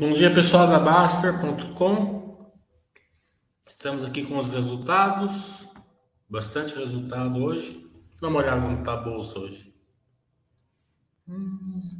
Bom dia, pessoal da Baster.com. Estamos aqui com os resultados. Bastante resultado hoje. Dá uma olhada como está a bolsa hoje. Hum.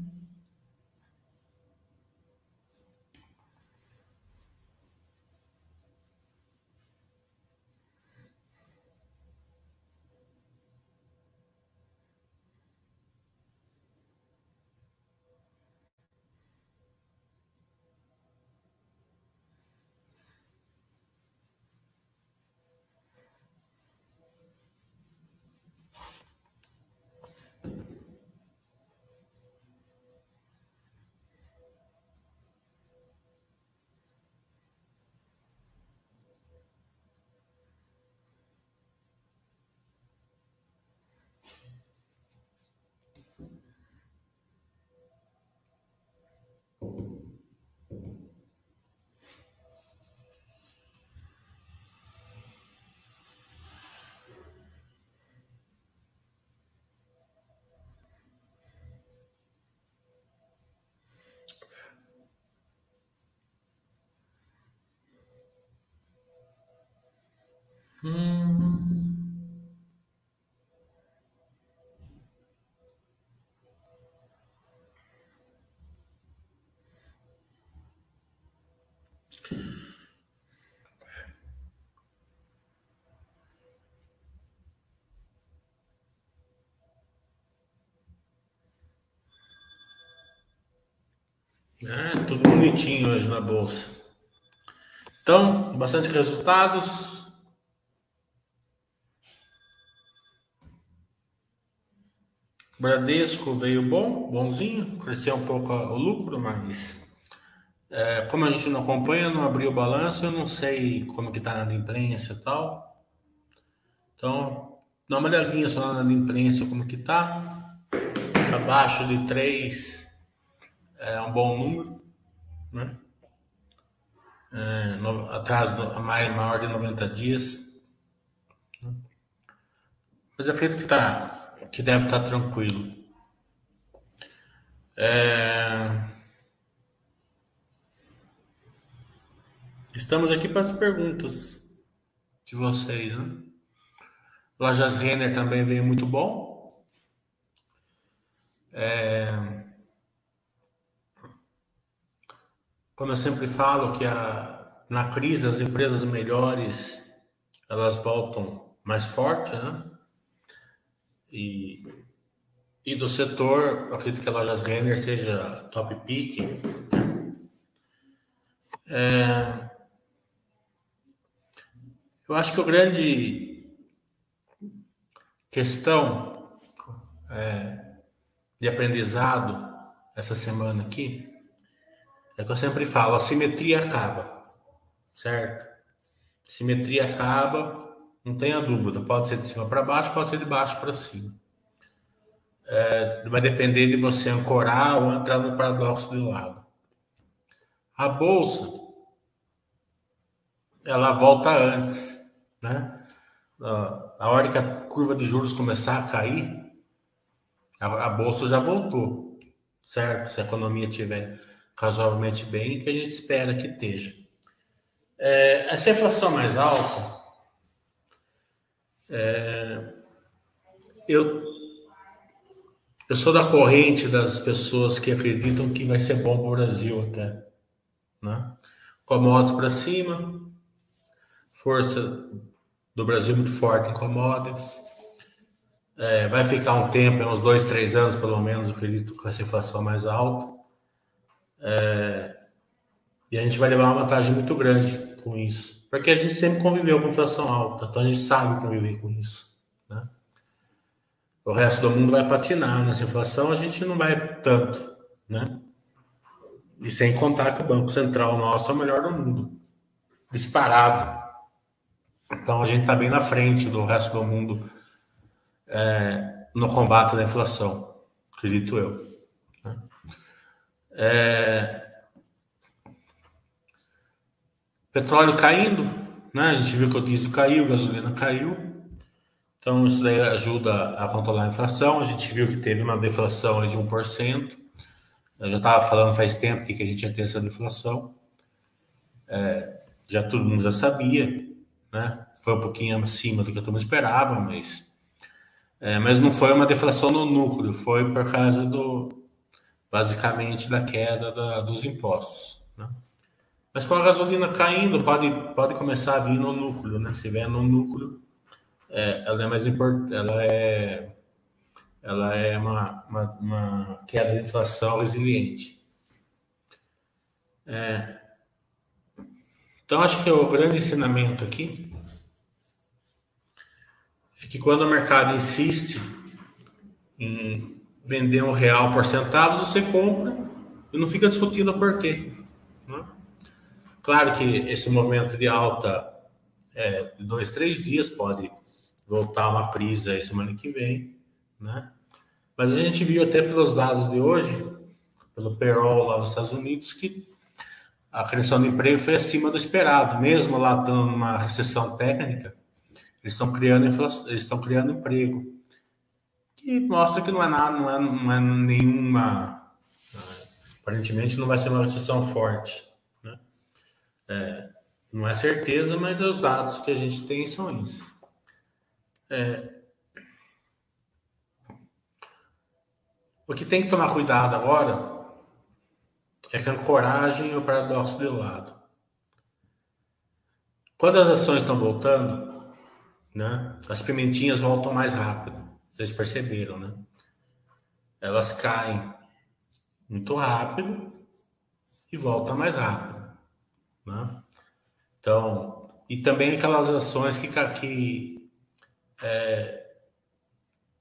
Hum. É, tudo bonitinho hoje na bolsa. Então, bastante resultados. Bradesco veio bom, bonzinho, cresceu um pouco o lucro, mas é, como a gente não acompanha, não abriu o balanço, eu não sei como que tá na imprensa e tal. Então, dá uma olhadinha só na imprensa como que tá. Abaixo de 3 é um bom número, né? É, no, do, mais, maior de 90 dias. Mas eu acredito que tá que deve estar tranquilo. É... Estamos aqui para as perguntas de vocês, né? Lojas Renner também veio muito bom. É... Como eu sempre falo que a... na crise as empresas melhores elas voltam mais fortes, né? E, e do setor, acredito que a Lojas Renner seja top pick. É, eu acho que o grande questão é, de aprendizado essa semana aqui é que eu sempre falo, a simetria acaba, certo? Simetria acaba não tenha dúvida, pode ser de cima para baixo, pode ser de baixo para cima. É, vai depender de você ancorar ou entrar no paradoxo de lado. A bolsa, ela volta antes, né? A hora que a curva de juros começar a cair, a, a bolsa já voltou, certo? Se a economia estiver razoavelmente bem, que a gente espera que esteja. É, essa inflação mais alta, é, eu, eu sou da corrente das pessoas que acreditam que vai ser bom para o Brasil até. Né? Commodities para cima, força do Brasil muito forte em commodities. É, vai ficar um tempo, uns dois, três anos pelo menos, eu acredito, com essa inflação mais alta. É, e a gente vai levar uma vantagem muito grande com isso. Porque a gente sempre conviveu com inflação alta, então a gente sabe conviver com isso. Né? O resto do mundo vai patinar nessa inflação, a gente não vai tanto. Né? E sem contar que o Banco Central nosso é o melhor do mundo disparado. Então a gente está bem na frente do resto do mundo é, no combate da inflação, acredito eu. Né? É, Petróleo caindo, né? A gente viu que o diesel caiu, a gasolina caiu. Então, isso daí ajuda a controlar a inflação. A gente viu que teve uma deflação de 1%. Eu já estava falando faz tempo que a gente ia ter essa deflação. É, já todo mundo já sabia, né? Foi um pouquinho acima do que a turma esperava, mas é, mas não foi uma deflação no núcleo, foi por causa do basicamente da queda da, dos impostos. Mas com a gasolina caindo, pode, pode começar a vir no núcleo, né? Se vier no núcleo, é, ela é mais importante, ela é ela é uma, uma, uma, queda de inflação resiliente. É, então, acho que o grande ensinamento aqui é que quando o mercado insiste em vender um real por centavos, você compra e não fica discutindo o porquê. Né? Claro que esse movimento de alta é, de dois, três dias pode voltar uma prisa aí semana que vem, né? Mas a gente viu até pelos dados de hoje, pelo payroll lá nos Estados Unidos, que a criação de emprego foi acima do esperado, mesmo lá estando numa recessão técnica, eles estão criando eles estão criando emprego, que mostra que não é nada, não é, não é nenhuma, aparentemente não vai ser uma recessão forte, né? É, não é certeza, mas os dados que a gente tem são esses. É, o que tem que tomar cuidado agora é com a coragem e o paradoxo de lado. Quando as ações estão voltando, né, as pimentinhas voltam mais rápido. Vocês perceberam, né? Elas caem muito rápido e voltam mais rápido, né? Então, e também aquelas ações que, que é,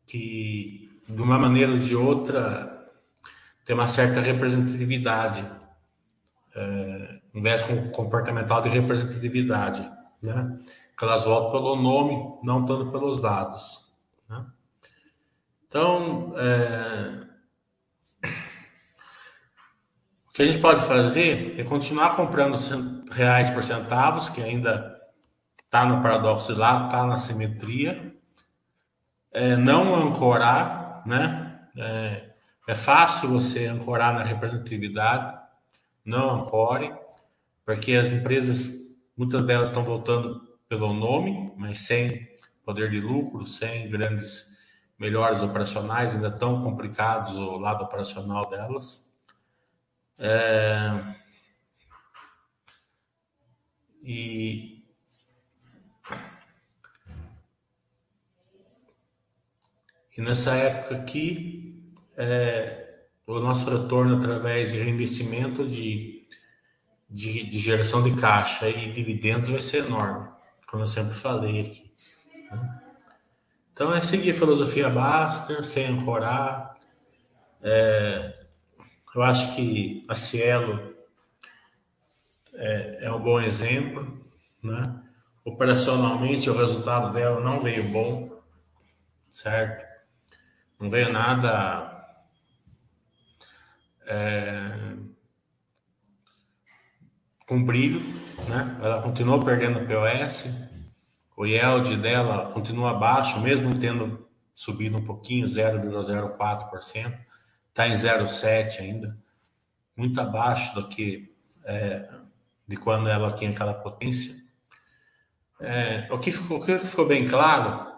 que de uma maneira ou de outra tem uma certa representatividade, é, com comportamental de representatividade, né? Que elas voltam pelo nome, não tanto pelos dados. Né? Então, é, o que a gente pode fazer é continuar comprando reais por centavos, que ainda está no paradoxo de lado, está na simetria. É, não ancorar, né? É, é, fácil você ancorar na representatividade, não ancore, porque as empresas, muitas delas estão voltando pelo nome, mas sem poder de lucro, sem grandes melhores operacionais, ainda tão complicados o lado operacional delas. É... E, E nessa época aqui, é, o nosso retorno através de reinvestimento de, de, de, geração de caixa e dividendos vai ser enorme, como eu sempre falei aqui. Né? Então é seguir a filosofia Baster, sem ancorar. É, eu acho que a Cielo é, é um bom exemplo, né? Operacionalmente o resultado dela não veio bom, certo? Não veio nada é, com brilho, né? Ela continuou perdendo POS, o yield dela continua baixo, mesmo tendo subido um pouquinho, 0,04%, está em 0,7 ainda, muito abaixo do que é, de quando ela tinha aquela potência. É, o, que ficou, o que ficou bem claro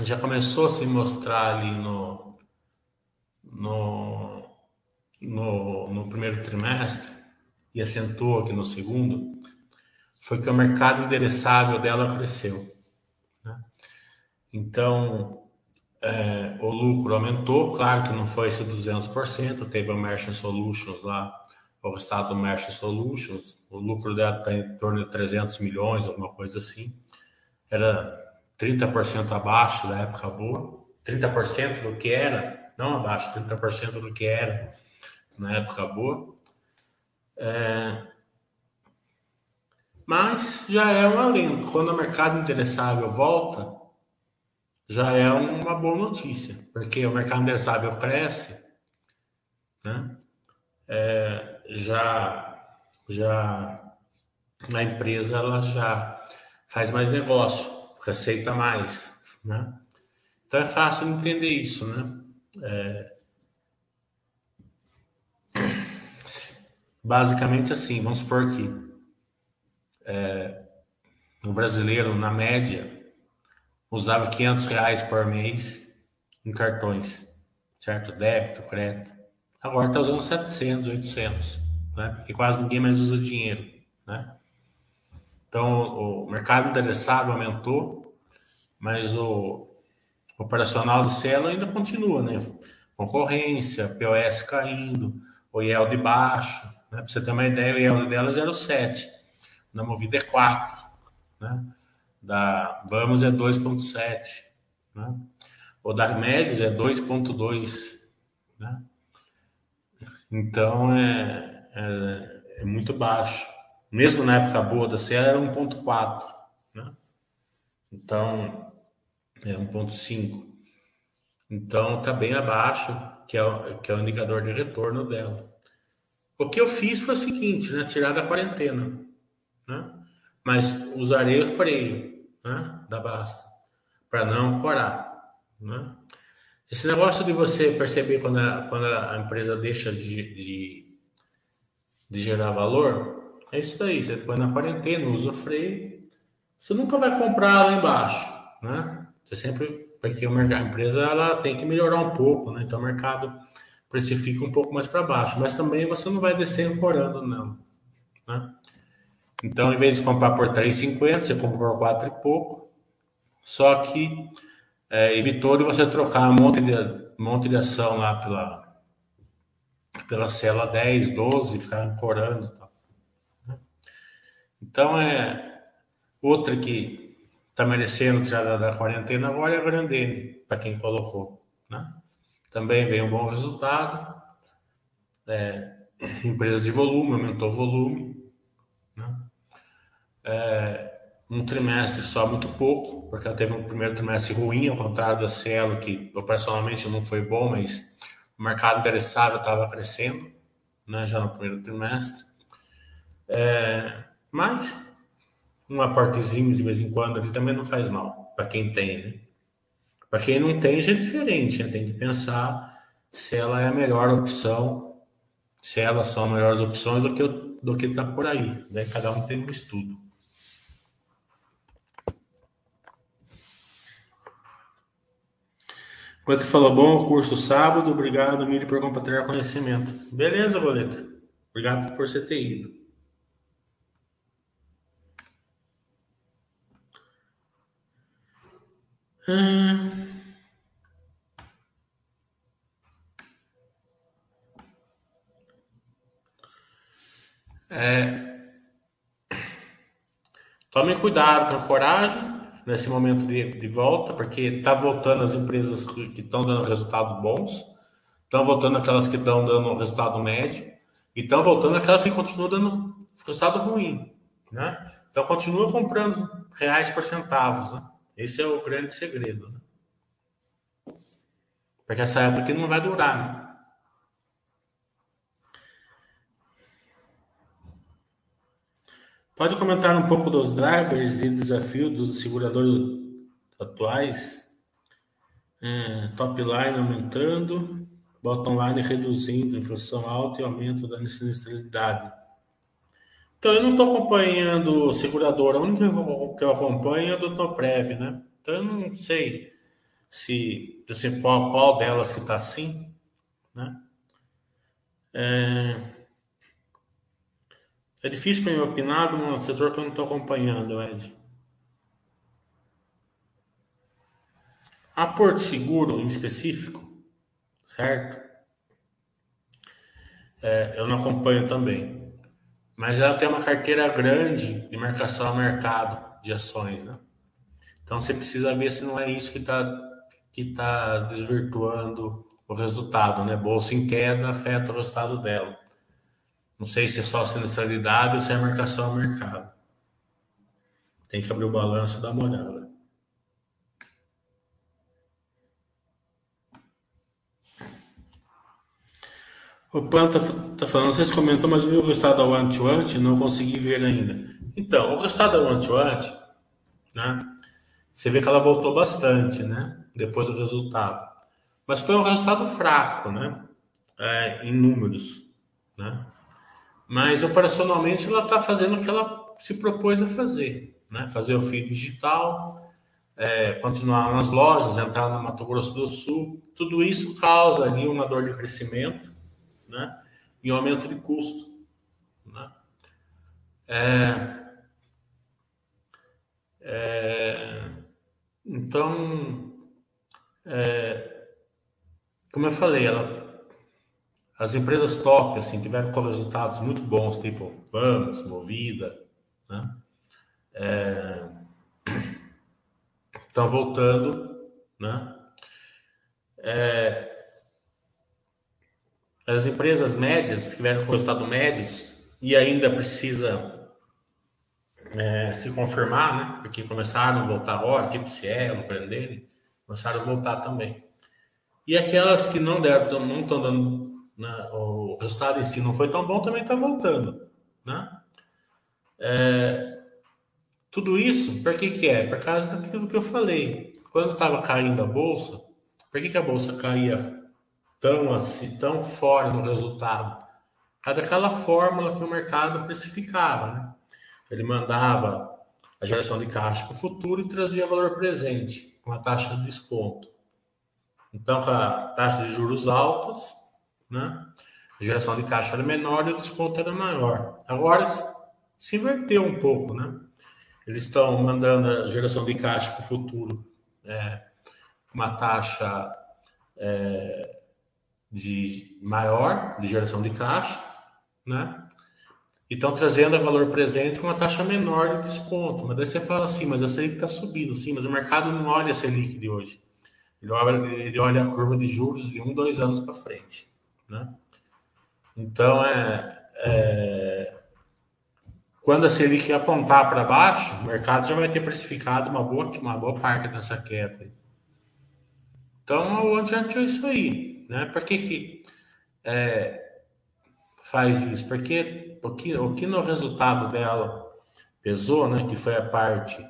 já começou a se mostrar ali no, no, no, no primeiro trimestre e acentuou aqui no segundo, foi que o mercado endereçável dela cresceu. Né? Então, é, o lucro aumentou, claro que não foi esse 200%, teve o Merchant Solutions lá, o estado do Merchant Solutions, o lucro dela está em torno de 300 milhões, alguma coisa assim. Era 30% abaixo da época boa, 30% do que era, não abaixo, 30% do que era na época boa. É... Mas já é um alento. Quando o mercado interessável volta, já é uma boa notícia, porque o mercado interessável cresce, né? É, já, já a empresa ela já faz mais negócio aceita mais, né? Então é fácil entender isso, né? É... basicamente assim, vamos supor que é, o brasileiro, na média, usava 500 reais por mês em cartões, certo? Débito, crédito. Agora está usando 700, 800, né? Porque quase ninguém mais usa dinheiro, né? Então, o mercado interessado aumentou, mas o operacional do Cielo ainda continua, né? Concorrência, POS caindo, o IEL de baixo, né? Para você ter uma ideia, o IEL dela é 0,7, na Movida é 4, né? Da Vamos é 2,7, né? O da Médios é 2,2, né? Então, é, é, é muito baixo mesmo na época boa da Cielo, era 1.4, né? Então, é 1.5. Então, está bem abaixo, que é, o, que é o indicador de retorno dela. O que eu fiz foi o seguinte, né? Tirar da quarentena, né? Mas usarei o freio, né? Da Basta, para não corar, né? Esse negócio de você perceber quando a, quando a empresa deixa de, de, de gerar valor, é isso aí, você põe na quarentena, usa o freio, você nunca vai comprar lá embaixo, né? Você sempre, porque o mercado, a empresa ela tem que melhorar um pouco, né? Então o mercado precifica um pouco mais para baixo, mas também você não vai descer ancorando, não, né? Então, em vez de comprar por 3,50, você compra por 4 e pouco. Só que é, evitou de você trocar um monte de, um monte de ação lá pela, pela cela 10, 12, ficar ancorando. Então, é outra que está merecendo tirar da quarentena agora é a Grandene, para quem colocou. Né? Também veio um bom resultado. É, empresa de volume, aumentou o volume. É, um trimestre só muito pouco, porque ela teve um primeiro trimestre ruim, ao contrário da Cielo, que operacionalmente não foi bom, mas o mercado interessado estava crescendo, né, já no primeiro trimestre. É, mas um aportezinho de vez em quando também não faz mal, para quem tem, né? Para quem não tem, já é diferente, né? tem que pensar se ela é a melhor opção, se elas são as melhores opções do que do que está por aí. Né? Cada um tem um estudo. Quando falou bom, curso sábado, obrigado, Miri, por compartilhar conhecimento. Beleza, Boleta. Obrigado por você ter ido. Hum. É... Tome cuidado, com coragem nesse momento de, de volta, porque está voltando as empresas que estão dando resultados bons, estão voltando aquelas que estão dando resultado médio, e estão voltando aquelas que continuam dando resultado ruim, né? Então continua comprando reais por centavos, né? Esse é o grande segredo. Né? Porque essa época não vai durar. Né? Pode comentar um pouco dos drivers e desafios dos seguradores atuais? É, top line aumentando, bottom line reduzindo, inflação alta e aumento da sinistralidade. Então, eu não estou acompanhando seguradora. A única que eu acompanho é a do Toprev, né? Então, eu não sei se, se qual, qual delas que está assim, né? É, é difícil para mim opinar num setor que eu não estou acompanhando, Ed. A Porto Seguro, em específico, certo? É, eu não acompanho também mas ela tem uma carteira grande de marcação ao mercado de ações, né? Então você precisa ver se não é isso que está que tá desvirtuando o resultado, né? Bolsa em queda afeta o resultado dela. Não sei se é só sinistralidade ou se é marcação ao mercado. Tem que abrir o balanço da olhada. O Pan tá, tá falando, vocês comentou, mas viu o resultado da One to One? Não consegui ver ainda. Então, o resultado da One to One, né? Você vê que ela voltou bastante, né? Depois do resultado. Mas foi um resultado fraco, né? É, em números, né? Mas operacionalmente ela está fazendo o que ela se propôs a fazer, né? Fazer o fio digital, é, continuar nas lojas, entrar no Mato Grosso do Sul, tudo isso causa ali uma dor de crescimento, né? E um aumento de custo, né? É, é, então, é, como eu falei, ela, as empresas top assim tiveram com resultados muito bons, tipo Vamos, Movida, né? É, estão voltando, né? É, as empresas médias que vieram com resultado médios e ainda precisa é, se confirmar, né? Porque começaram a voltar agora, tipo Cielo, Prendele, começaram a voltar também. E aquelas que não deram, não estão dando, né, o resultado em si não foi tão bom, também está voltando, né? É, tudo isso, por que, que é? Por causa daquilo que eu falei. Quando estava caindo a bolsa, por que, que a bolsa caía tão assim, tão fora do resultado? Cada aquela fórmula que o mercado precificava, né? Ele mandava a geração de caixa para o futuro e trazia valor presente, com a taxa de desconto. Então, com a taxa de juros altas, né? A geração de caixa era menor e o desconto era maior. Agora se inverteu um pouco, né? Eles estão mandando a geração de caixa para o futuro é, uma taxa é, de maior de geração de caixa, né? E estão trazendo a valor presente com uma taxa menor de desconto. Mas daí você fala assim, mas a Selic está subindo, sim, mas o mercado não olha a Selic de hoje. Ele olha, ele olha a curva de juros de um, dois anos para frente, né? Então, é, é quando a Selic apontar para baixo, o mercado já vai ter precificado uma boa, uma boa parte dessa queda. Então, o adiante é isso aí. Né? Por que, que é, faz isso? Porque o que, o que no resultado dela pesou, né, que foi a parte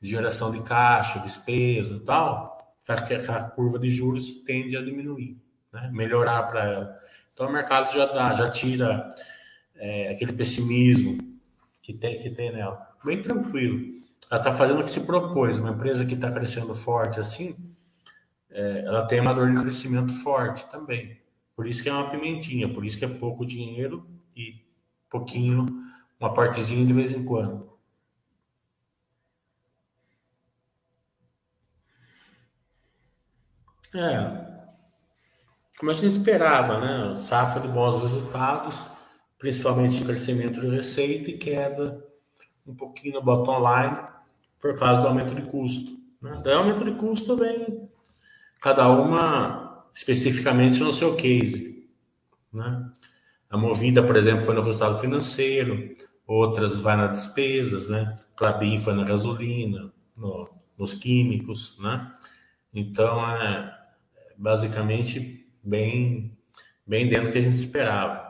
de geração de caixa, despesa e tal, a, a curva de juros tende a diminuir, né? melhorar para ela. Então, o mercado já dá, já tira é, aquele pessimismo que tem, que tem nela. Bem tranquilo. Ela está fazendo o que se propôs. Uma empresa que está crescendo forte assim, é, ela tem uma dor de crescimento forte também. Por isso que é uma pimentinha, por isso que é pouco dinheiro e pouquinho, uma partezinha de vez em quando. É, como a gente esperava, né? Safra de bons resultados principalmente de crescimento de receita e queda um pouquinho no bottom line por causa do aumento de custo. Né? Daí, aumento de custo vem cada uma especificamente no seu case. Né? A Movida, por exemplo, foi no resultado financeiro, outras vai nas despesas, né? Clabin foi na gasolina, no, nos químicos, né? Então, é basicamente bem, bem dentro do que a gente esperava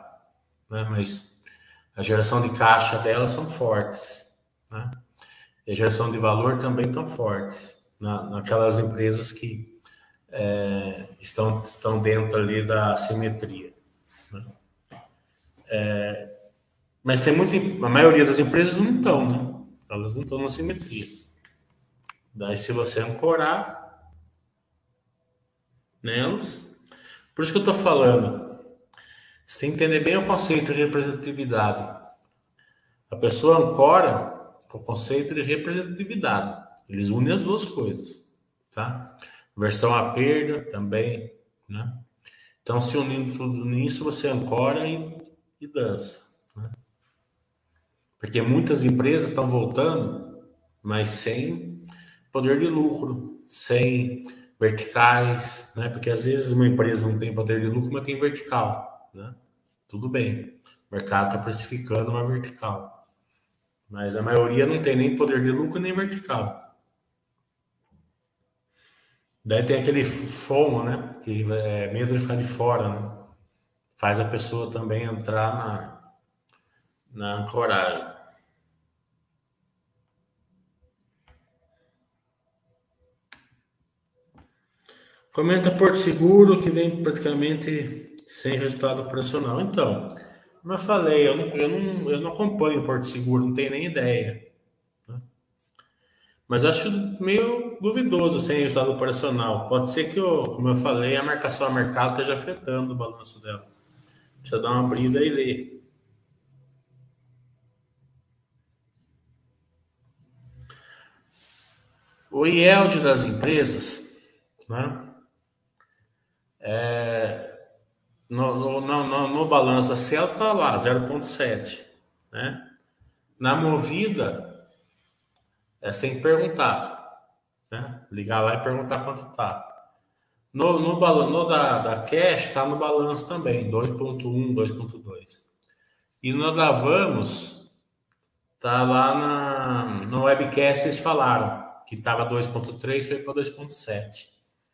né? mas a geração de caixa delas são fortes. Né? E a geração de valor também tão fortes na, naquelas empresas que é, estão, estão dentro ali da simetria. Né? É, mas tem muita, a maioria das empresas não estão, né? Elas não estão na simetria. Daí, se você ancorar nelas, por isso que eu estou falando, você tem que entender bem o conceito de representatividade. A pessoa ancora o conceito de representatividade. Eles unem as duas coisas, tá? Versão à perda também, né? Então, se unindo tudo nisso, você ancora e, e dança. Né? Porque muitas empresas estão voltando, mas sem poder de lucro, sem verticais, né? Porque às vezes uma empresa não tem poder de lucro, mas tem vertical né? Tudo bem. O mercado está precificando uma vertical. Mas a maioria não tem nem poder de lucro nem vertical. Daí tem aquele FOMO, né? Que é medo de ficar de fora, né? Faz a pessoa também entrar na, na ancoragem. Comenta Porto Seguro que vem praticamente sem resultado operacional. Então, Como eu falei, eu não, eu não, eu não acompanho Porto Seguro, não tenho nem ideia. Né? Mas acho meio duvidoso sem resultado operacional. Pode ser que, eu, como eu falei, a marcação a mercado esteja afetando o balanço dela. Precisa dar uma brida e ler. O IELD das empresas, né? É, no, no, no, no balanço da Cielo está lá, 0,7. Né? Na movida, é, que perguntar. Né? Ligar lá e perguntar quanto está. No, no, no da, da Cash está no balanço também, 2.1, 2.2. E no da Vamos, está lá na, no webcast eles falaram que estava 2.3, foi para 2.7.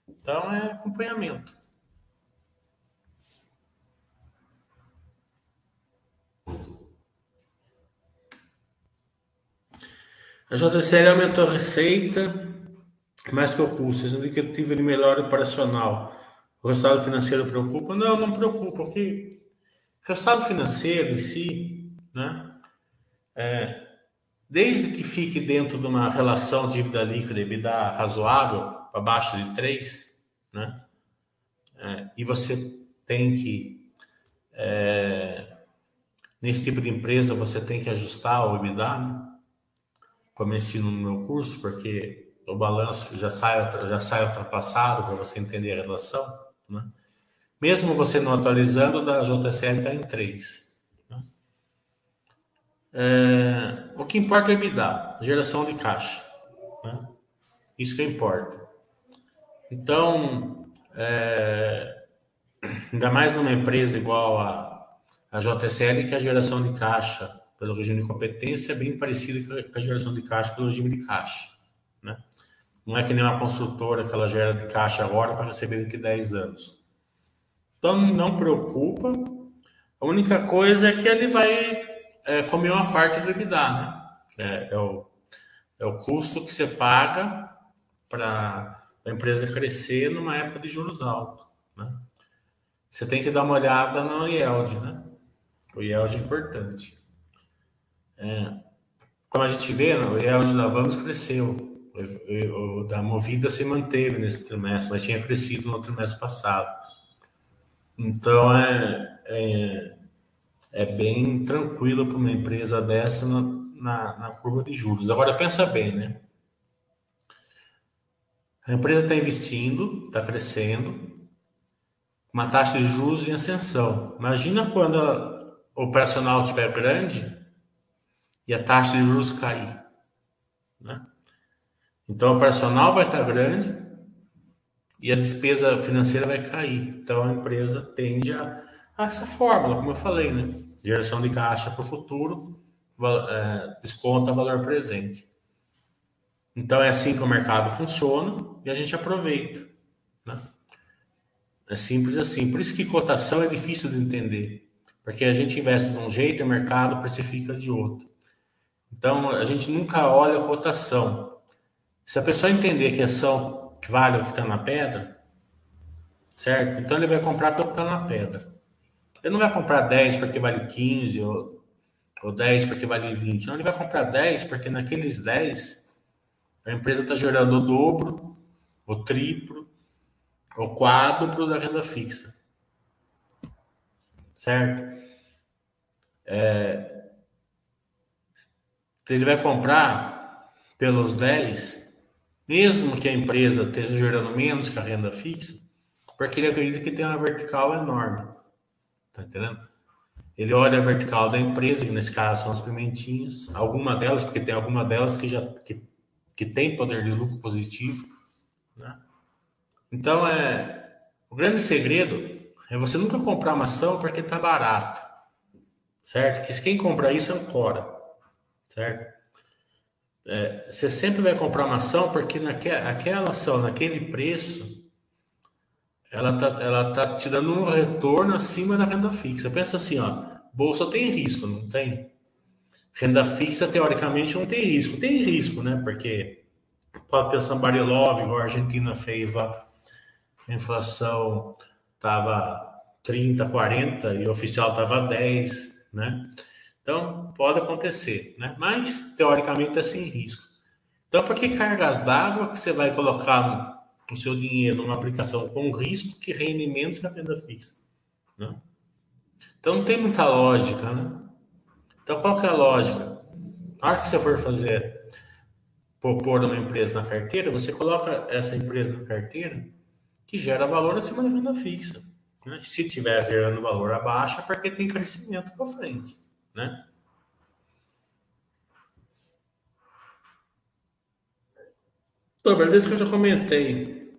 Então é acompanhamento. A JCL aumentou a receita mais que o custo, sendo que ele teve melhor operacional. O resultado financeiro preocupa? Não, não preocupa, porque o resultado financeiro em si, né, é, desde que fique dentro de uma relação dívida líquida e EBITDA razoável, abaixo de 3, né, é, e você tem que, é, nesse tipo de empresa, você tem que ajustar o EBITDA, né, como ensino no meu curso, porque o balanço já sai, já sai ultrapassado para você entender a relação. Né? Mesmo você não atualizando, da JCL está em 3. Né? É, o que importa é EBITDA, geração de caixa. Né? Isso que importa. Então, é, ainda mais numa empresa igual a, a JCL, que a geração de caixa pelo regime de competência é bem parecida com a geração de caixa pelo regime de caixa. Né? Não é que nem uma construtora que ela gera de caixa agora para receber daqui a 10 anos. Então, não preocupa. A única coisa é que ele vai é, comer uma parte do EBITDA. Né? É, é, o, é o custo que você paga para a empresa crescer numa época de juros altos. Né? Você tem que dar uma olhada no yield. Né? O yield é importante. É, como a gente vê, o yield da Vamos cresceu. O, da Movida se manteve nesse trimestre, mas tinha crescido no trimestre passado. Então é, é, é bem tranquilo para uma empresa dessa na, na, na, curva de juros. Agora pensa bem, né? A empresa está investindo, está crescendo, uma taxa de juros em ascensão. Imagina quando o operacional estiver grande e a taxa de juros cair. Né? Então, o operacional vai estar grande e a despesa financeira vai cair. Então, a empresa tende a, a essa fórmula, como eu falei, né? Geração de caixa para o futuro, é, desconta valor presente. Então, é assim que o mercado funciona e a gente aproveita. Né? É simples assim. Por isso que cotação é difícil de entender. Porque a gente investe de um jeito e o mercado precifica de outro. Então, a gente nunca olha a rotação. Se a pessoa entender que ação vale o que está na pedra, certo? Então ele vai comprar pelo que está na pedra. Ele não vai comprar 10 porque vale 15 ou, ou 10 porque vale 20. Não, ele vai comprar 10 porque naqueles 10 a empresa está gerando o dobro, o triplo, o quádruplo da renda fixa. Certo? É, ele vai comprar pelos 10, mesmo que a empresa esteja gerando menos que a renda fixa, porque ele acredita que tem uma vertical enorme. Tá entendendo? Ele olha a vertical da empresa, que nesse caso são as pimentinhas, alguma delas, porque tem alguma delas que já que, que tem poder de lucro positivo, né? Então é o grande segredo é você nunca comprar uma ação porque está barato, certo? Que quem compra isso é um cora certo? É, você sempre vai comprar uma ação porque naquela aquela ação, naquele preço, ela tá, ela tá te dando um retorno acima da renda fixa. Pensa assim, ó, bolsa tem risco, não tem? Renda fixa, teoricamente, não tem risco. Tem risco, né? Porque pode ter somebody love, a Argentina fez lá. A inflação tava 30, 40 e o oficial tava 10 né? Então, pode acontecer, né? Mas, teoricamente, é sem risco. Então, por que cargas d'água que você vai colocar o seu dinheiro numa aplicação com risco que rende menos que a renda fixa? Né? Então, não tem muita lógica, né? Então, qual que é a lógica? Na hora que você for fazer, propor uma empresa na carteira, você coloca essa empresa na carteira que gera valor acima da renda fixa. Né? Se estiver gerando valor abaixo, é porque tem crescimento para frente, né? Sobre então, desde que eu já comentei,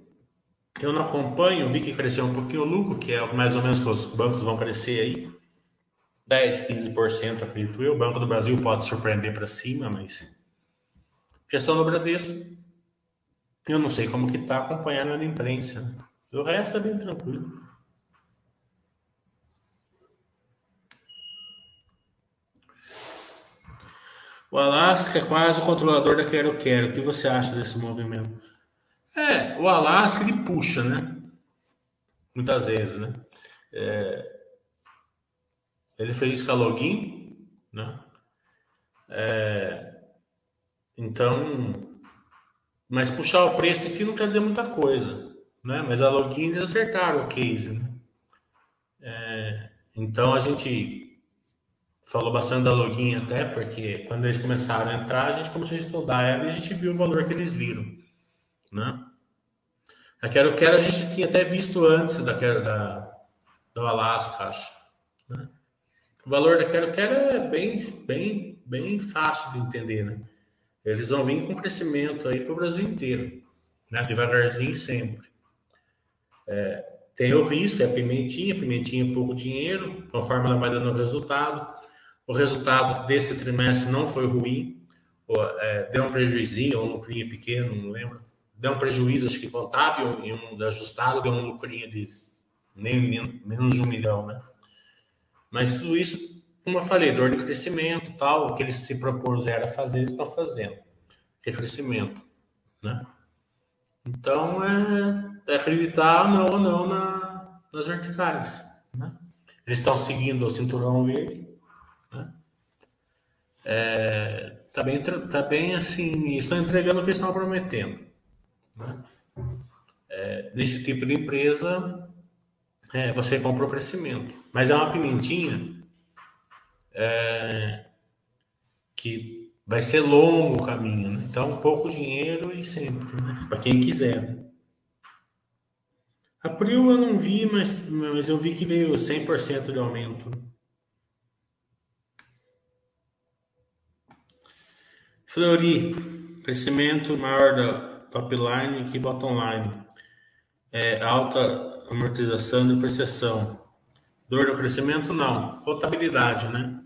eu não acompanho, vi que cresceu um pouquinho o lucro, que é mais ou menos que os bancos vão crescer aí. 10, 15%, acredito eu. O Banco do Brasil pode surpreender para cima, mas questão do Bradesco, eu não sei como que está acompanhando na imprensa. O resto é bem tranquilo. O Alasca é quase o controlador da Quero Quero. O que você acha desse movimento? É, o Alasca ele puxa, né? Muitas vezes, né? É, ele fez isso com a login, né? É, então, mas puxar o preço em si não quer dizer muita coisa, né? Mas a login eles acertaram o case, né? É, então a gente falou bastante da login até, porque quando eles começaram a entrar, a gente começou a estudar ela e a gente viu o valor que eles viram, né? A Quero Quero a gente tinha até visto antes da, da, do Alasca, acho. Né? O valor da Quero Quero é bem, bem, bem fácil de entender, né? Eles vão vir com crescimento aí para o Brasil inteiro, né? Devagarzinho sempre. É, tem o risco, é pimentinha, pimentinha é pouco dinheiro, conforme ela vai dando resultado. O resultado desse trimestre não foi ruim, é, deu um prejuízo, ou um lucrinho pequeno, não lembro. Deu um prejuízo, acho que contábil, e um ajustado deu um lucrinho de nem, menos de um milhão, né? Mas tudo isso, como eu falei, dor de crescimento tal, o que eles se propuseram a fazer, eles estão fazendo, que é crescimento, né? Então, é, é acreditar não ou não na, nas verticais, né? Eles estão seguindo o cinturão verde, é, tá, bem, tá bem assim, estão entregando o que estão prometendo. Né? É, nesse tipo de empresa, é, você compra o crescimento. Mas é uma pimentinha é, que vai ser longo o caminho. Né? Então, pouco dinheiro e sempre, né? para quem quiser. Né? A Prio eu não vi, mas, mas eu vi que veio 100% de aumento. Fleury, crescimento maior da top line que bottom line. É, alta amortização e depreciação. Dor do crescimento, não. Rotabilidade, né?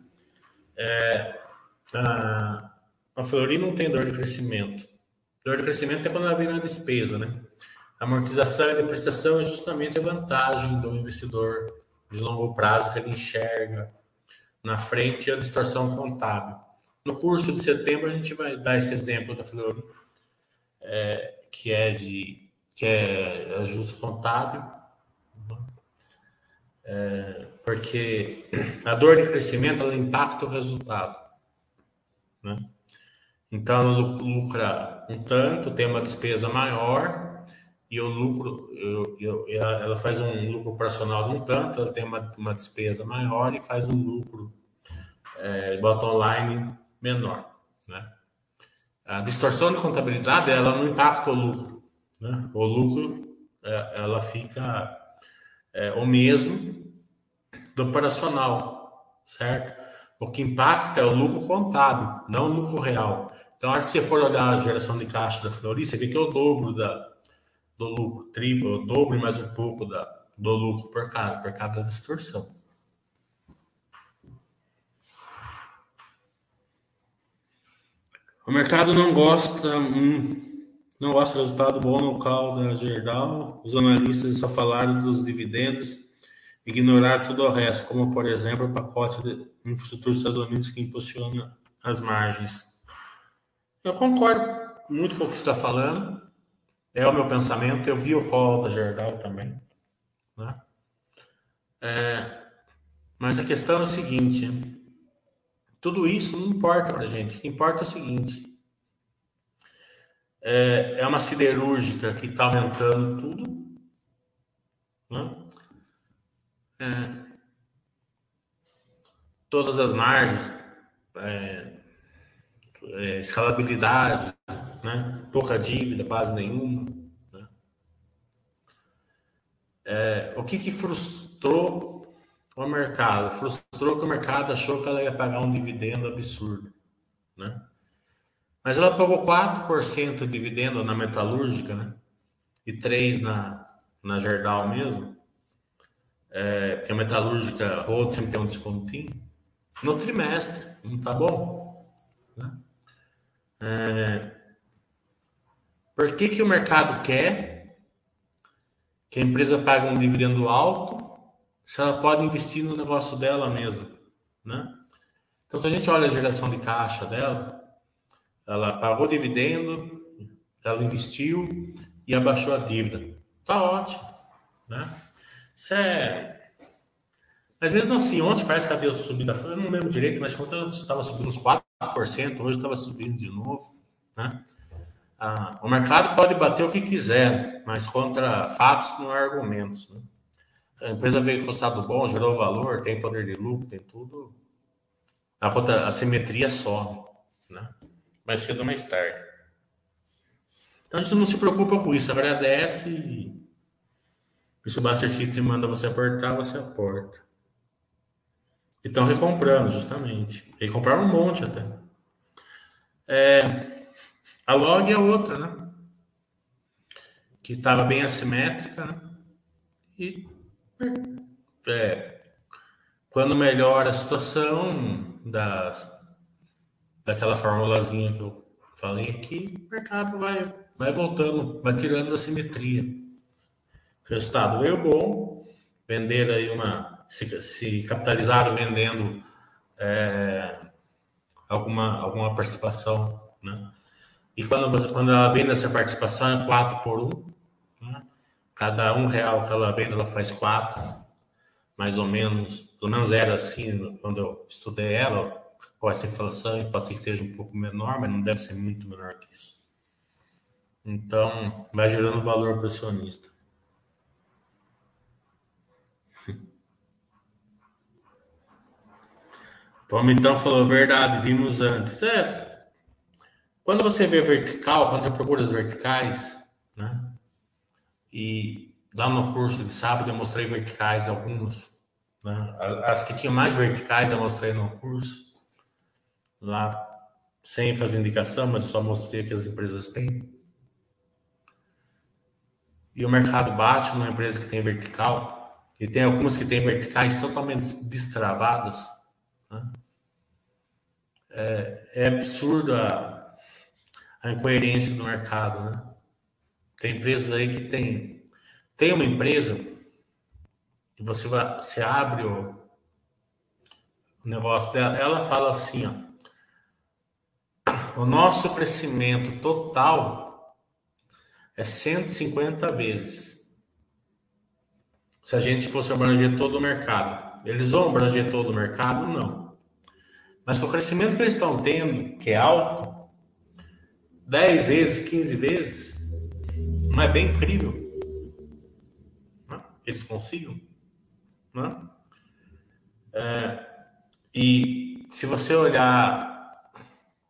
É, a, a não tem dor de crescimento. Dor de crescimento é quando ela vem na despesa, né? Amortização e depreciação é justamente a vantagem do investidor de longo prazo que ele enxerga na frente a distorção contábil. No curso de setembro a gente vai dar esse exemplo da Flor, é, que é de que é ajuste contábil, é, porque a dor de crescimento ela impacta o resultado, né? Então ela lucra um tanto, tem uma despesa maior e o lucro, eu, eu, ela faz um lucro operacional de um tanto, ela tem uma, uma despesa maior e faz um lucro é, bottom line menor. Né? A distorção de contabilidade ela não impacta o lucro. Né? O lucro é, ela fica é, o mesmo do operacional, certo? O que impacta é o lucro contábil, não o lucro real. Então, a hora que você for olhar a geração de caixa da Flori, você vê que é o dobro da, do lucro, triplo, o dobro mais um pouco da, do lucro por cada, por cada distorção. O mercado não gosta, não gosta do resultado bom no local da Gerdau. Os analistas só falaram dos dividendos, ignorar tudo o resto, como por exemplo o pacote de infraestrutura dos Estados Unidos que impulsiona as margens. Eu concordo muito com o que você está falando. É o meu pensamento. Eu vi o call da Gerdau também. Né? É, Mas a questão é o seguinte: tudo isso não importa para a gente. Importa o seguinte: é, é uma siderúrgica que está aumentando tudo. Né? É, todas as margens, é, é, escalabilidade, né? pouca dívida, quase nenhuma. Né? É, o que, que frustrou o mercado? Frustrou que o mercado achou que ela ia pagar um dividendo absurdo. Né? Mas ela pagou 4% de dividendo na metalúrgica, né? E 3% na, na Gerdau mesmo. É, que a metalúrgica Road sempre tem um descontinho. No trimestre, não tá bom? Né? É, por que, que o mercado quer que a empresa pague um dividendo alto se ela pode investir no negócio dela mesma, né? Então, se a gente olha a geração de caixa dela, ela pagou dividendo, ela investiu e abaixou a dívida. Tá ótimo, né? Isso é... Mas mesmo assim, ontem parece que a deu subida, eu não lembro direito, mas ontem estava subindo uns 4%, hoje estava subindo de novo, né? Ah, o mercado pode bater o que quiser, mas contra fatos não há argumentos. Né? A empresa veio com estado bom, gerou valor, tem poder de lucro, tem tudo. A, conta, a simetria some. Né? mais cedo ou mais tarde. Então a gente não se preocupa com isso, agradece e, e se o Buster System manda você aportar, você aporta. E estão recomprando, justamente. Recompraram um monte até. É, a log é outra, né? Que estava bem assimétrica, né? E é, quando melhora a situação das, daquela formulazinha que eu falei aqui, o mercado vai, vai voltando, vai tirando a simetria. Resultado veio bom, vender aí uma. Se, se capitalizaram vendendo é, alguma, alguma participação, né? E quando, quando ela vende essa participação é 4 por 1, né? Cada um real que ela vende, ela faz 4, mais ou menos, pelo menos era assim quando eu estudei ela, com essa inflação, pode ser que seja um pouco menor, mas não deve ser muito menor que isso. Então, vai gerando valor para o acionista. Vamos então falou verdade, vimos antes. É, quando você vê vertical, quando você procura as verticais? E lá no curso de sábado eu mostrei verticais algumas, né? As que tinham mais verticais eu mostrei no curso lá sem fazer indicação, mas só mostrei que as empresas têm. E o mercado bate numa empresa que tem vertical, e tem algumas que têm verticais totalmente destravadas. Né? É, é absurdo a, a incoerência do mercado. Né? Tem empresas aí que tem. Tem uma empresa que você, vai, você abre o, negócio dela, ela fala assim, ó o nosso crescimento total é 150 vezes. Se a gente fosse abranger todo o mercado. Eles vão abranger todo o mercado? Não. Mas o crescimento que eles estão tendo, que é alto, 10 vezes, 15 vezes, não é bem incrível? Não? Eles consigam? Não? É, e se você olhar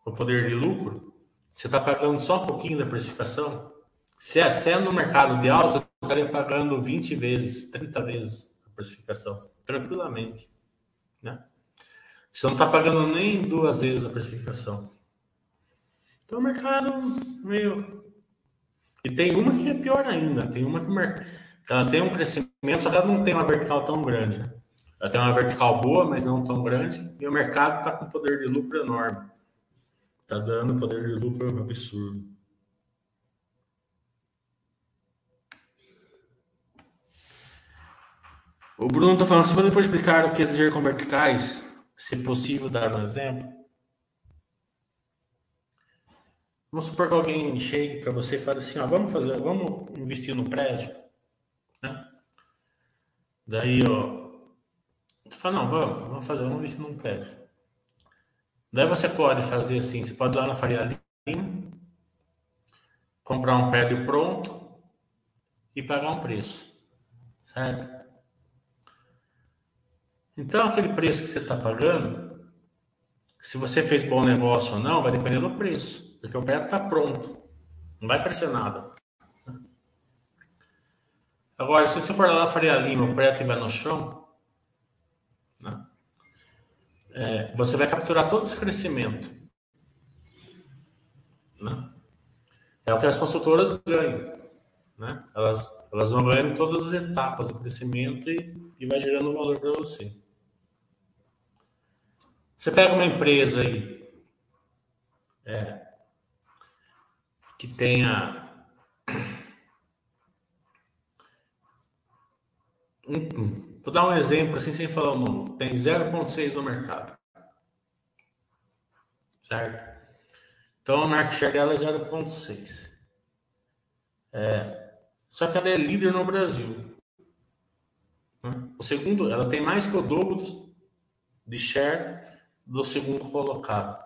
o poder de lucro, você está pagando só um pouquinho da precificação. Se é, se é no mercado de alto, você estaria pagando 20 vezes, 30 vezes a precificação, tranquilamente. Né? Você não está pagando nem duas vezes a precificação. Então o mercado meio. E tem uma que é pior ainda. Tem uma que, ela tem um crescimento, só que ela não tem uma vertical tão grande. Ela tem uma vertical boa, mas não tão grande. E o mercado está com poder de lucro enorme. Tá dando poder de lucro absurdo. O Bruno tá falando, você pode explicar o que é dizer com verticais? Se possível, dar um exemplo. Vamos supor que alguém chegue para você e fale assim, ó, vamos fazer, vamos investir no prédio, né? Daí, ó, Você fala, não, vamos, vamos fazer, vamos se não pede. Daí você pode fazer assim, você pode ir lá na Faria Lima, comprar um prédio pronto e pagar um preço, certo? Então, aquele preço que você está pagando, se você fez bom negócio ou não, vai depender do preço, porque o prédio está pronto, não vai crescer nada. Agora, se você for lá na Faria Lima, o prédio estiver no chão, né, é, você vai capturar todo esse crescimento. Né? É o que as consultoras ganham. Né? Elas, elas vão ganhando todas as etapas do crescimento e, e vai gerando valor para você. Você pega uma empresa aí é, que tenha Vou dar um exemplo assim, sem falar o número. Tem 0,6 no mercado. Certo? Então a market share dela é 0,6. É, só que ela é líder no Brasil. Né? O segundo, ela tem mais que o dobro de share do segundo colocado.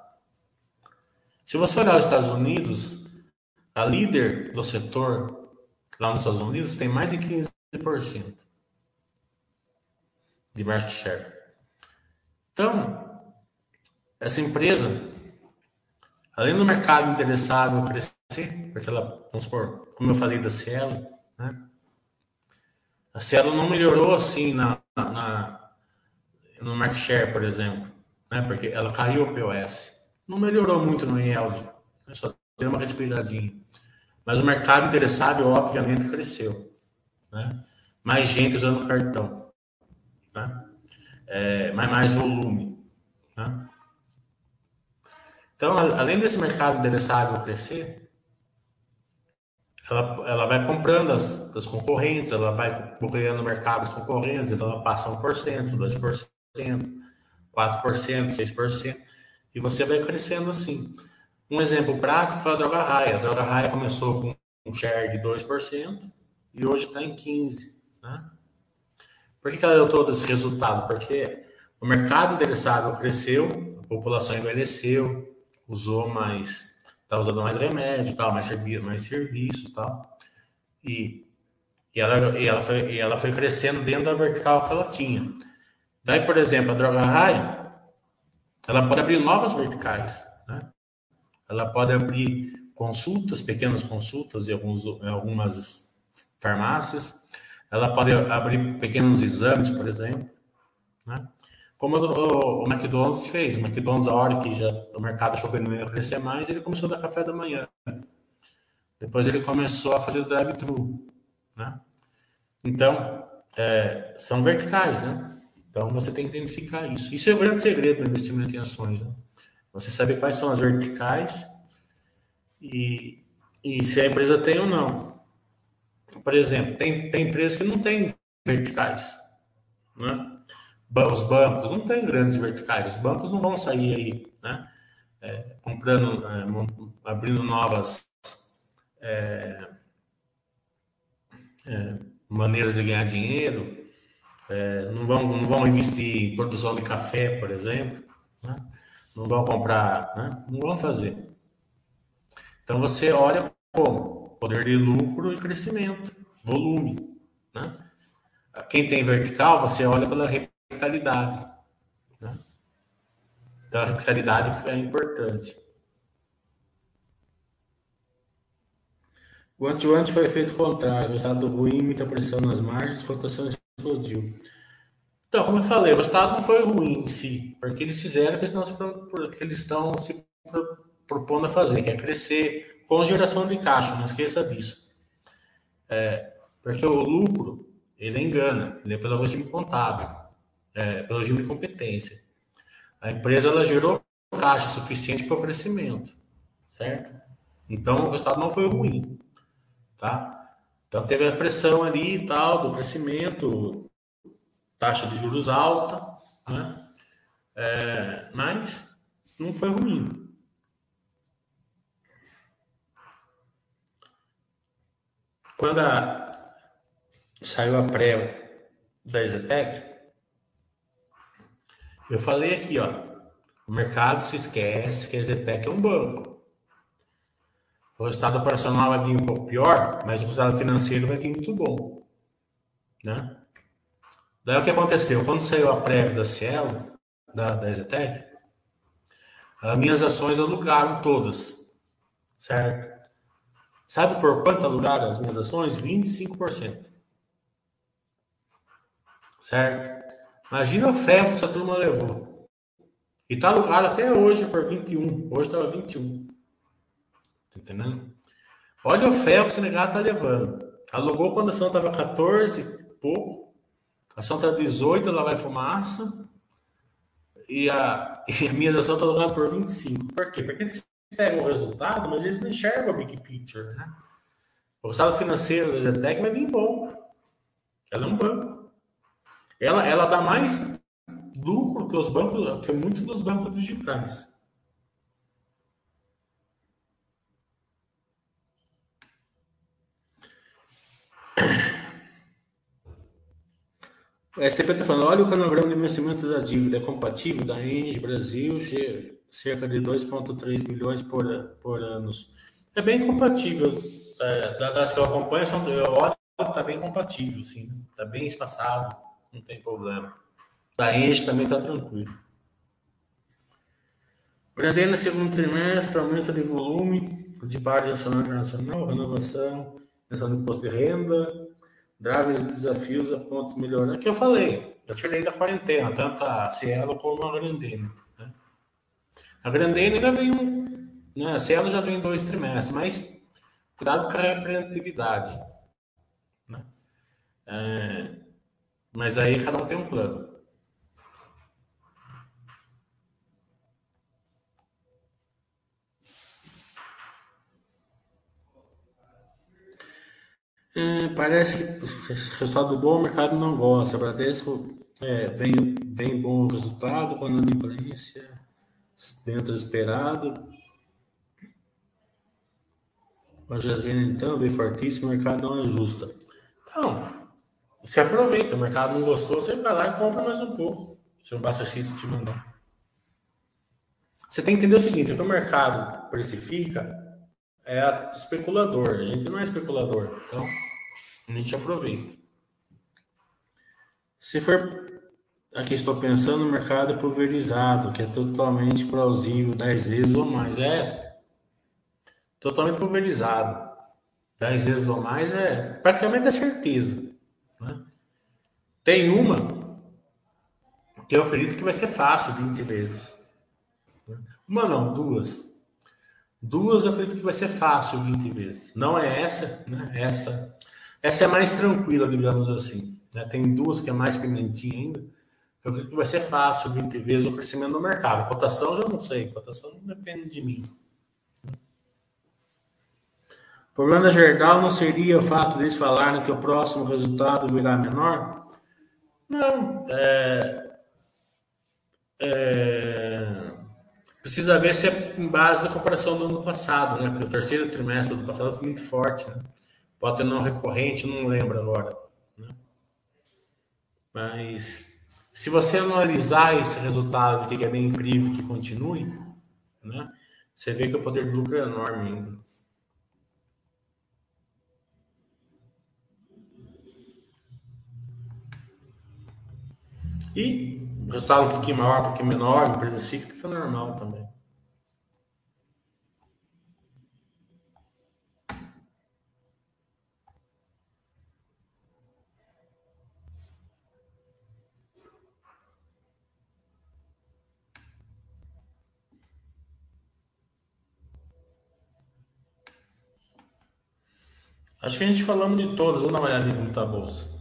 Se você olhar os Estados Unidos, a líder do setor lá nos Estados Unidos tem mais de 15% de market share. Então, essa empresa, além do mercado interessado crescer, porque ela, vamos supor, como eu falei da Cielo, né? A Cielo não melhorou assim na, na, no market share, por exemplo, né? Porque ela caiu o POS. Não melhorou muito no yield, né? só deu uma respiradinha. Mas o mercado interessado, obviamente, cresceu. Né? Mais gente usando cartão né? É, mas mais volume. Né? Então, além desse mercado endereçável crescer, ela, ela vai comprando as, as concorrentes, ela vai ganhando mercados concorrentes, então ela passa 1%, 2%, 4%, 6%, e você vai crescendo assim. Um exemplo prático foi a Droga Raia. A Droga Raia começou com um share de 2% e hoje está em 15%. Né? Por que, ela deu todo esse resultado? Porque o mercado endereçável cresceu, a população envelheceu, usou mais, está usando mais remédio, tal, mais, servi mais serviços, tal, e, e, ela, e, ela foi, e ela foi crescendo dentro da vertical que ela tinha. Daí, por exemplo, a droga raia, ela pode abrir novas verticais? Ela pode abrir consultas, pequenas consultas em, alguns, em algumas farmácias, ela pode abrir pequenos exames, por exemplo, né? Como o, o, McDonald's fez. O McDonald's, a hora que já o mercado achou que não ia crescer mais, ele começou a dar café da manhã. Depois ele começou a fazer drive-thru, né? Então, é, são verticais, né? Então, você tem que identificar isso. Isso é o grande segredo do investimento em ações, né? Você saber quais são as verticais e, e se a empresa tem ou não. Por exemplo, tem, tem empresas que não têm verticais. Né? Os bancos não têm grandes verticais. Os bancos não vão sair aí né? É, comprando, é, abrindo novas é, é, maneiras de ganhar dinheiro. É, não, vão, não vão investir em produção de café, por exemplo. Não vão comprar, né? não vão fazer. Então você olha como poder de lucro e crescimento, volume. Né? Quem tem vertical, você olha pela replicabilidade. Né? Então, a replicabilidade é importante. O anti foi feito contrário, o estado ruim, muita pressão nas margens, cotações explodiu. Então, como eu falei, o estado não foi ruim em si, porque eles fizeram o que eles estão se propondo a fazer, que é crescer, com geração de caixa, não esqueça disso. É, porque o lucro, ele engana, ele é pelo regime contábil, é, pelo regime de competência. A empresa ela gerou caixa suficiente para o crescimento, certo? Então o resultado não foi ruim, tá? Então teve a pressão ali e tal do crescimento, taxa de juros alta, né? É, mas não foi ruim. Quando a, saiu a pré da Exetec, Eu falei aqui, ó, o mercado se esquece que a Zetec é um banco. O resultado operacional vai vir um pouco pior, mas o resultado financeiro vai vir muito bom, né? Daí o que aconteceu? Quando saiu a prévia da Cielo, da, da Zetec, as minhas ações alugaram todas, certo? Sabe por quanto alugaram as minhas ações? 25%. Certo? Imagina o ferro que essa turma levou. E tá alugado até hoje por 21. Hoje estava 21. Tá entendendo? Olha o ferro que o Senegal tá levando. Alugou quando a ação estava 14 e pouco. A ação está 18, ela vai fumaça. E a, e a minha ação está alugada por 25. Por quê? Porque eles pegam o resultado, mas eles não enxergam a big picture, né? O resultado financeiro da Zetec vai vir bom. Ela é um banco. Ela, ela dá mais lucro que os bancos, que muitos dos bancos digitais. STP está falando, olha o cronograma de investimento da dívida, compatível da Enge Brasil, cerca de 2,3 bilhões por, por ano. É bem compatível. É, das que eu acompanho, eu olho, está bem compatível, sim. Está bem espaçado não tem problema. Da Enche também está tranquilo. Brandena, segundo trimestre, aumento de volume de parte nacional e internacional, renovação, questão do imposto de renda, graves desafios a ponto de melhorar. É que eu falei, eu tirei da quarentena, tanto a Cielo como a Grandena. Né? A Grandena ainda vem um. Né? A Cielo já vem dois trimestres, mas cuidado com a representatividade. Né? É, mas aí cada um tem um plano. É, parece que resultado bom o mercado não gosta. Bradesco é, vem, vem bom resultado com a inadimplência dentro do esperado. O GSG então veio fortíssimo, o mercado não ajusta. Então, você aproveita, o mercado não gostou, você vai lá e compra mais um pouco. Se o Buster System te mandar. Você tem que entender o seguinte: o que o mercado precifica é especulador. A gente não é especulador. Então, a gente aproveita. Se for. Aqui estou pensando no mercado pulverizado, que é totalmente plausível, 10 vezes ou mais. É totalmente pulverizado. 10 vezes ou mais é praticamente a certeza. Né? Tem uma que eu acredito que vai ser fácil 20 vezes. Uma não, duas. Duas eu acredito que vai ser fácil 20 vezes. Não é essa, né? Essa, essa é mais tranquila, digamos assim. Né? Tem duas que é mais pimentinha ainda. Eu acredito que vai ser fácil 20 vezes o crescimento do mercado. Cotação já não sei, cotação não depende de mim problema da Gerdau não seria o fato deles falarem que o próximo resultado virá menor? Não. É, é, precisa ver se é em base da comparação do ano passado, né? Porque o terceiro trimestre do passado foi muito forte, né? Pode ter não recorrente, não lembro agora. Né? Mas se você analisar esse resultado, que é bem incrível que continue, né? Você vê que o poder de lucro é enorme ainda. E resultado um pouquinho maior, um pouquinho menor, empresa cíclica normal também. Acho que a gente falamos de todas. Vamos dar uma olhadinha como está bolsa.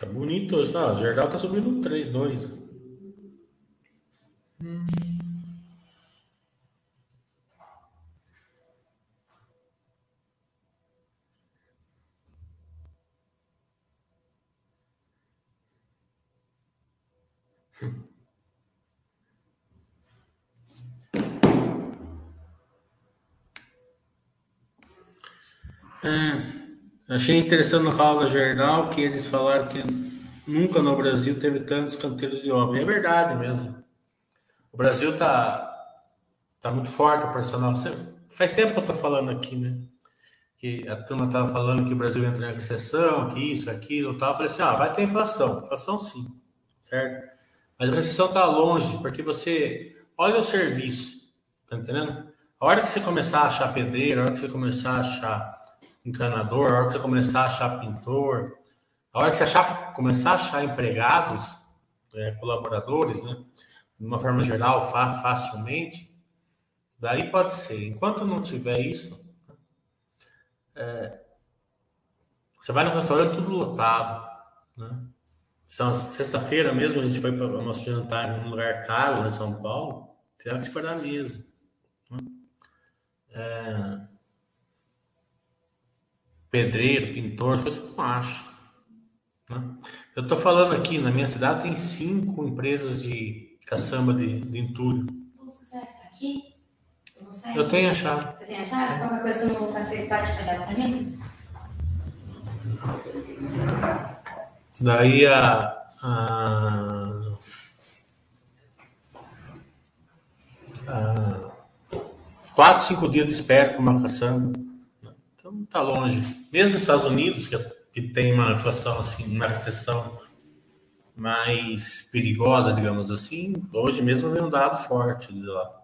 Tá bonito hoje, tá? O tá subindo 3, 2. É, achei interessante no Raul Gerdau que eles falaram que nunca no Brasil teve tantos canteiros de obra. É verdade mesmo. O Brasil tá, tá muito forte o personal. Faz tempo que eu tô falando aqui, né? Que a turma tava falando que o Brasil entra em recessão, que isso, aquilo, tal. Eu falei assim, ah, vai ter inflação. Inflação sim, certo? Mas a recessão tá longe, porque você olha o serviço, tá entendendo? A hora que você começar a achar pedreiro, a hora que você começar a achar encanador, a hora que você começar a achar pintor, a hora que você achar, começar a achar empregados, é, colaboradores, né, de uma forma geral, fa facilmente, daí pode ser. Enquanto não tiver isso, é, você vai no restaurante tudo lotado, né? Sexta-feira mesmo a gente foi para o nosso jantar em um lugar caro, em São Paulo, tiveram que esperar mesa. Né? É, pedreiro, pintor, você não acha. Né? Eu estou falando aqui, na minha cidade tem cinco empresas de caçamba de, de entulho. Aqui? Eu. Eu tenho a chave. Você tem a chave? Qualquer coisa, se não voltar, você pode pegar para mim? Daí a, a, a quatro, cinco dias de espera com uma caçamba. Então tá longe. Mesmo nos Estados Unidos, que, que tem uma inflação assim, uma recessão mais perigosa, digamos assim, hoje mesmo vem um dado forte de lá.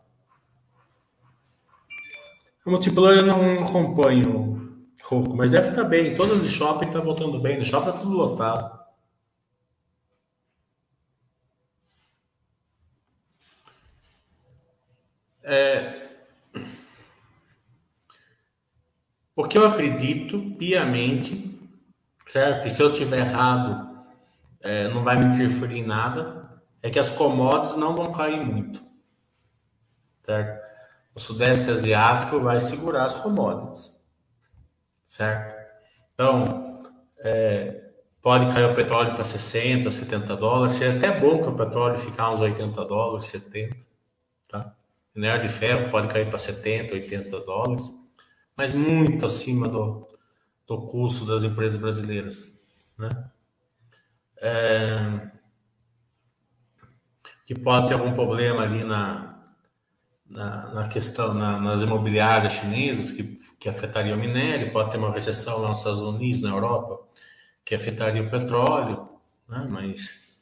O multiplayer eu não acompanho pouco, mas deve estar bem. Todas as shopping estão tá voltando bem. No shopping está tudo lotado. É, O que eu acredito piamente, certo? E se eu tiver errado, é, não vai me interferir em nada, é que as commodities não vão cair muito, certo? O Sudeste Asiático vai segurar as commodities, certo? Então, é, pode cair o petróleo para 60, 70 dólares, seria até bom que o petróleo ficar uns 80 dólares, 70, tá? Minério de ferro pode cair para 70, 80 dólares mas muito acima do, do custo das empresas brasileiras, né? É, que pode ter algum problema ali na, na, na questão, na, nas imobiliárias chinesas, que, que afetaria o minério, pode ter uma recessão lá nos Estados Unidos, na Europa, que afetaria o petróleo, né? mas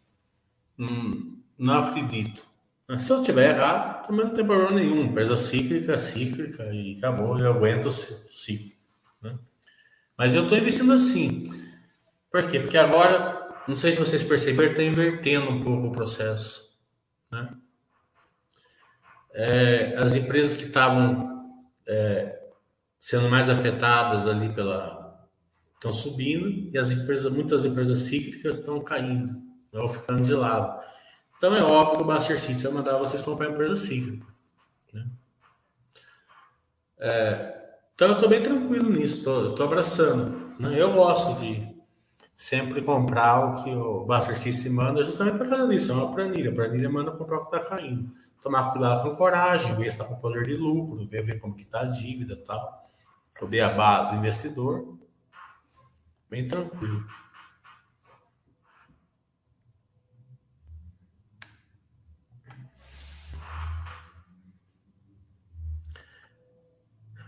não, não acredito se eu tiver errado, também não tem problema nenhum. Empresa cíclica, cíclica e acabou, eu aguento o ciclo. Né? Mas eu estou investindo assim. Por quê? Porque agora, não sei se vocês perceberam, está invertendo um pouco o processo. Né? É, as empresas que estavam é, sendo mais afetadas ali pela. estão subindo e as empresas, muitas empresas cíclicas estão caindo, ou ficando de lado. Então é óbvio que o Buster City vai mandar vocês comprar empresa cíclica. Né? É, então eu estou bem tranquilo nisso, estou abraçando. Né? Eu gosto de sempre comprar o que o Buster City manda, justamente por causa disso. É uma planilha. A planilha manda comprar o que está caindo. Tomar cuidado com coragem, ver se está com poder de lucro, ver, ver como que está a dívida e tal. O beabá do investidor. Bem tranquilo.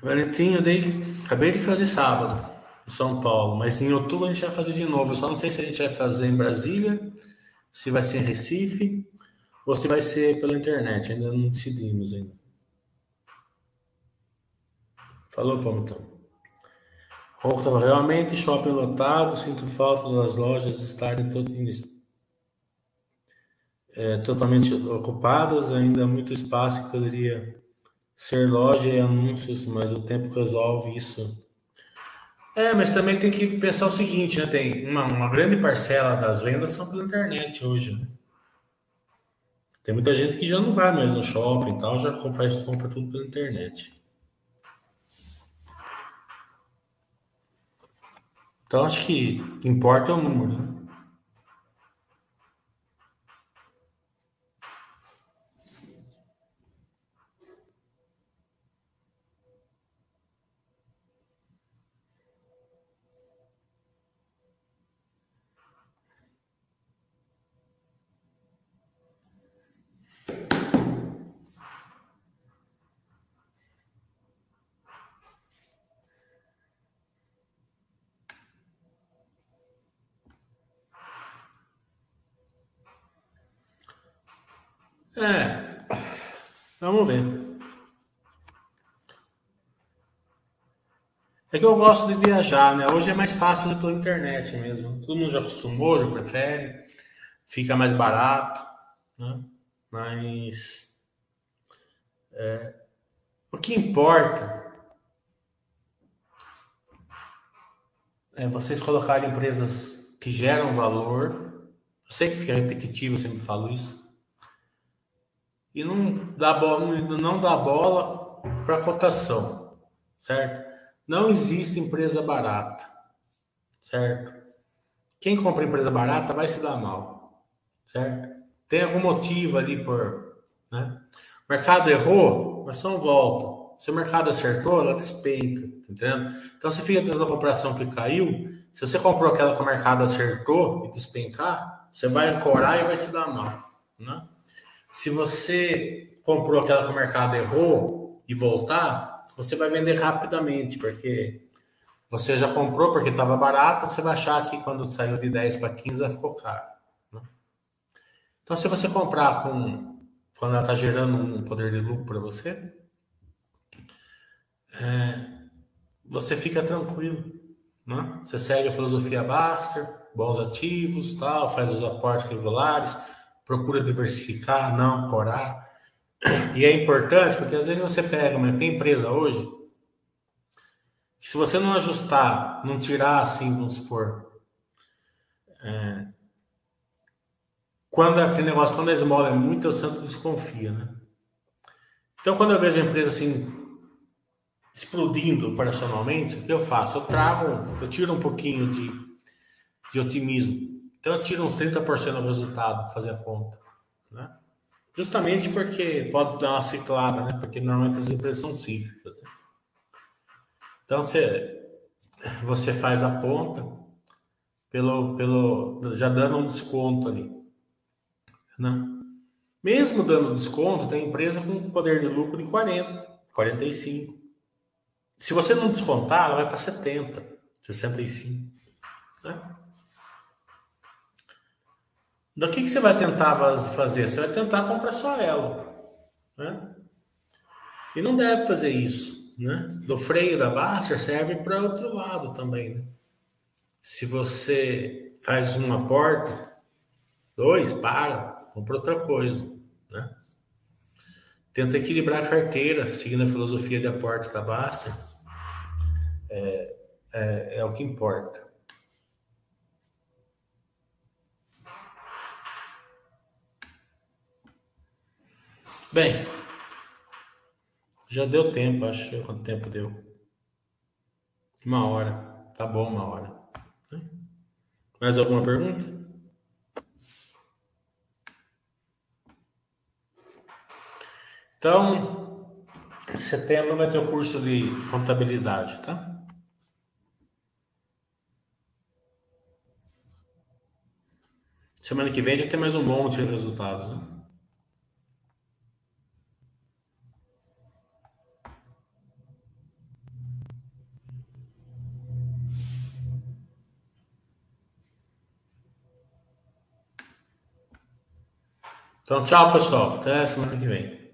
Valentim, eu dei, acabei de fazer sábado em São Paulo, mas em outubro a gente vai fazer de novo. Eu só não sei se a gente vai fazer em Brasília, se vai ser em Recife ou se vai ser pela internet. Ainda não decidimos ainda. Falou, Palmitão. Estava realmente shopping lotado, sinto falta das lojas estarem todo, é, totalmente ocupadas, ainda muito espaço que poderia ser loja e anúncios, mas o tempo resolve isso. É, mas também tem que pensar o seguinte, né? Tem uma, uma grande parcela das vendas são pela internet hoje, né? Tem muita gente que já não vai mais no shopping e tal, já faz compra tudo pela internet. Então acho que importa o número, né? É, vamos ver. É que eu gosto de viajar, né? Hoje é mais fácil pela internet mesmo. Todo mundo já acostumou, já prefere, fica mais barato, né? Mas é, o que importa é vocês colocarem empresas que geram valor. Eu sei que fica repetitivo, eu sempre falo isso e não dá bola, não dá bola para cotação, certo? Não existe empresa barata, certo? Quem compra empresa barata vai se dar mal, certo? Tem algum motivo ali por, né? O mercado errou, mas só volta. Se o mercado acertou, ela despenca, tá entendendo? Então, se fica tendo a comparação que caiu, se você comprou aquela que o mercado acertou e despencar, você vai ancorar e vai se dar mal, né? Se você comprou aquela que o mercado errou e voltar, você vai vender rapidamente, porque você já comprou porque estava barato, você vai achar que quando saiu de 10 para 15 vai ficou caro. Né? Então, se você comprar com quando ela está gerando um poder de lucro para você, é, você fica tranquilo. Né? Você segue a filosofia Baster, bons ativos, tal, faz os aportes regulares, procura diversificar, não corar. E é importante porque às vezes você pega, mas tem empresa hoje que se você não ajustar, não tirar assim, vamos supor, é, quando aquele negócio, quando a esmola é muito, eu sempre desconfia, né? Então, quando eu vejo a empresa assim explodindo operacionalmente, o que eu faço? Eu trago, eu tiro um pouquinho de, de otimismo então eu tiro uns 30% do resultado, fazer a conta. Né? Justamente porque pode dar uma ciclada, né? Porque normalmente as empresas são cíclicas. Né? Então você, você faz a conta pelo, pelo, já dando um desconto ali. Né? Mesmo dando desconto, tem empresa com poder de lucro de 40, 45. Se você não descontar, ela vai para 70, 65. Né? Então, o que, que você vai tentar fazer? Você vai tentar comprar só ela. Né? E não deve fazer isso. Né? Do freio da Baster serve para outro lado também. Né? Se você faz uma porta, dois, para, compra outra coisa. Né? Tenta equilibrar a carteira, seguindo a filosofia de aporte da Baster. É, é, é o que importa. Bem, já deu tempo, acho. Quanto tempo deu? Uma hora. Tá bom, uma hora. Mais alguma pergunta? Então, em setembro vai ter o curso de contabilidade, tá? Semana que vem já tem mais um monte de resultados, né? Então, tchau, pessoal. Até semana que vem.